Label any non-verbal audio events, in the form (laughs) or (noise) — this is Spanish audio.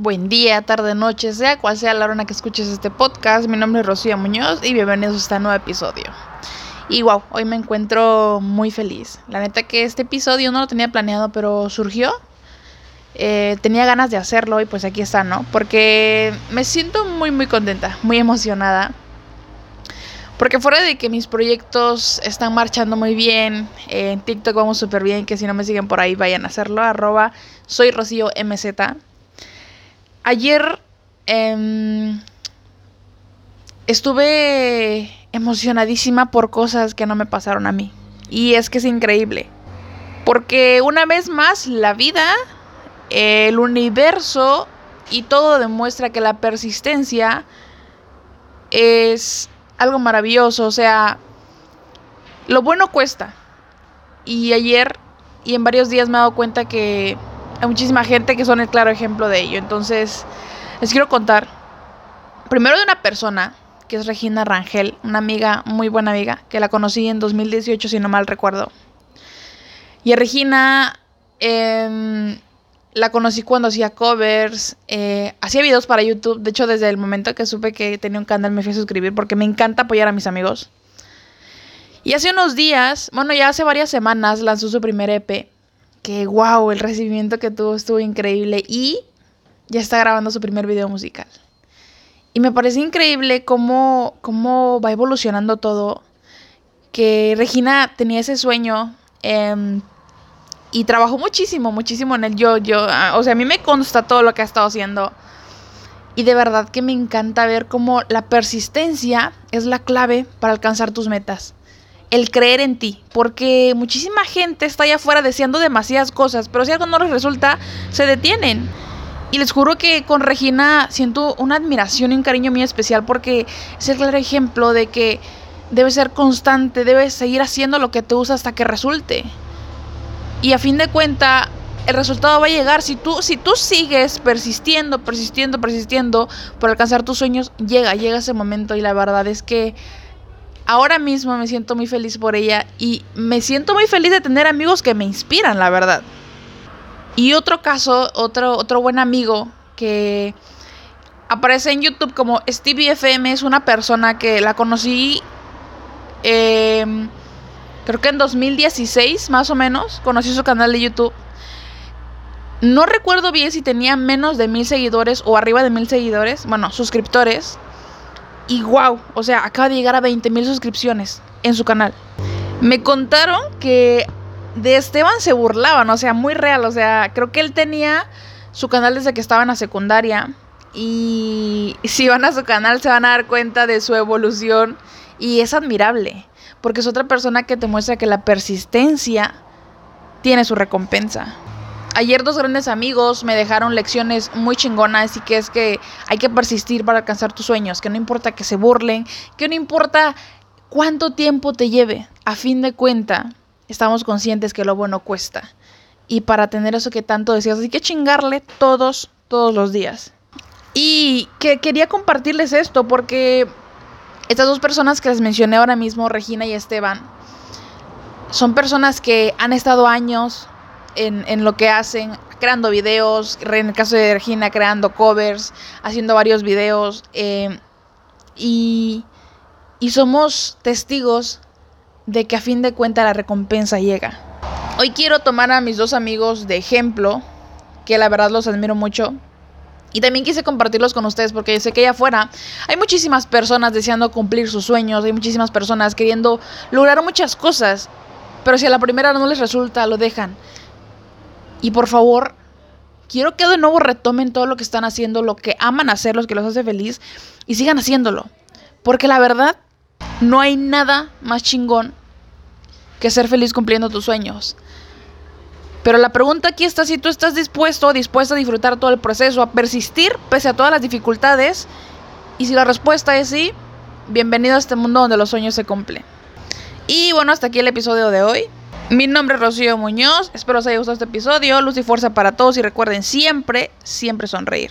Buen día, tarde, noche, sea cual sea la hora en que escuches este podcast. Mi nombre es Rocío Muñoz y bienvenidos a este nuevo episodio. Y wow, hoy me encuentro muy feliz. La neta que este episodio no lo tenía planeado, pero surgió. Eh, tenía ganas de hacerlo y pues aquí está, ¿no? Porque me siento muy, muy contenta, muy emocionada. Porque fuera de que mis proyectos están marchando muy bien, en TikTok vamos súper bien, que si no me siguen por ahí vayan a hacerlo, arroba soy Rocío MZ. Ayer em, estuve emocionadísima por cosas que no me pasaron a mí. Y es que es increíble. Porque una vez más la vida, el universo y todo demuestra que la persistencia es algo maravilloso. O sea, lo bueno cuesta. Y ayer y en varios días me he dado cuenta que hay muchísima gente que son el claro ejemplo de ello. Entonces, les quiero contar primero de una persona que es Regina Rangel, una amiga, muy buena amiga, que la conocí en 2018, si no mal recuerdo. Y a Regina em, la conocí cuando hacía covers, eh, hacía videos para YouTube. De hecho, desde el momento que supe que tenía un canal me fui a suscribir porque me encanta apoyar a mis amigos. Y hace unos días, bueno, ya hace varias semanas lanzó su primer EP que wow, el recibimiento que tuvo estuvo increíble y ya está grabando su primer video musical. Y me parece increíble cómo, cómo va evolucionando todo. Que Regina tenía ese sueño em, y trabajó muchísimo, muchísimo en el yo, yo. Ah, o sea, a mí me consta todo lo que ha estado haciendo. Y de verdad que me encanta ver cómo la persistencia es la clave para alcanzar tus metas el creer en ti, porque muchísima gente está allá afuera deseando demasiadas cosas, pero si algo no les resulta, se detienen. Y les juro que con Regina siento una admiración y un cariño muy especial porque es el claro ejemplo de que debes ser constante, debes seguir haciendo lo que te usa hasta que resulte. Y a fin de cuenta, el resultado va a llegar. Si tú, si tú sigues persistiendo, persistiendo, persistiendo por alcanzar tus sueños, llega, llega ese momento. Y la verdad es que ahora mismo me siento muy feliz por ella y me siento muy feliz de tener amigos que me inspiran, la verdad. Y otro caso, otro, otro buen amigo que aparece en YouTube como Stevie FM es una persona que la conocí em, creo que en 2016 más o menos, conocí su canal de YouTube. No recuerdo bien si tenía menos de mil seguidores o arriba de mil seguidores, bueno, suscriptores. Y wow, o sea, acaba de llegar a 20 mil suscripciones en su canal. Me contaron que de Esteban se burlaban, o sea, muy real. O sea, creo que él tenía su canal desde que estaba en la secundaria. Y (laughs) si van a su canal se van a dar cuenta de su evolución. Y es admirable, porque es otra persona que te muestra que la persistencia tiene su recompensa ayer dos grandes amigos me dejaron lecciones muy chingonas y que es que hay que persistir para alcanzar tus sueños, que no importa que se burlen, que no importa cuánto tiempo te lleve, a fin de cuenta, estamos conscientes que lo bueno cuesta. Y para tener eso que tanto deseas, hay que chingarle todos, todos los días. Y que quería compartirles esto porque estas dos personas que les mencioné ahora mismo, Regina y Esteban, son personas que han estado años en, lo que hacen, creando videos, en el caso de Regina creando covers, haciendo varios videos eh, y, y somos testigos de que a fin de cuentas la recompensa llega. Hoy quiero tomar a mis dos amigos de ejemplo, que la verdad los admiro mucho. Y también quise compartirlos con ustedes porque yo sé que allá afuera hay muchísimas personas deseando cumplir sus sueños, hay muchísimas personas queriendo lograr muchas cosas, pero si a la primera no les resulta, lo dejan. Y por favor, quiero que de nuevo retomen todo lo que están haciendo, lo que aman hacer, lo que los hace feliz, y sigan haciéndolo. Porque la verdad, no hay nada más chingón que ser feliz cumpliendo tus sueños. Pero la pregunta aquí está si tú estás dispuesto o dispuesta a disfrutar todo el proceso, a persistir pese a todas las dificultades. Y si la respuesta es sí, bienvenido a este mundo donde los sueños se cumplen. Y bueno, hasta aquí el episodio de hoy. Mi nombre es Rocío Muñoz, espero os haya gustado este episodio, luz y fuerza para todos y recuerden siempre, siempre sonreír.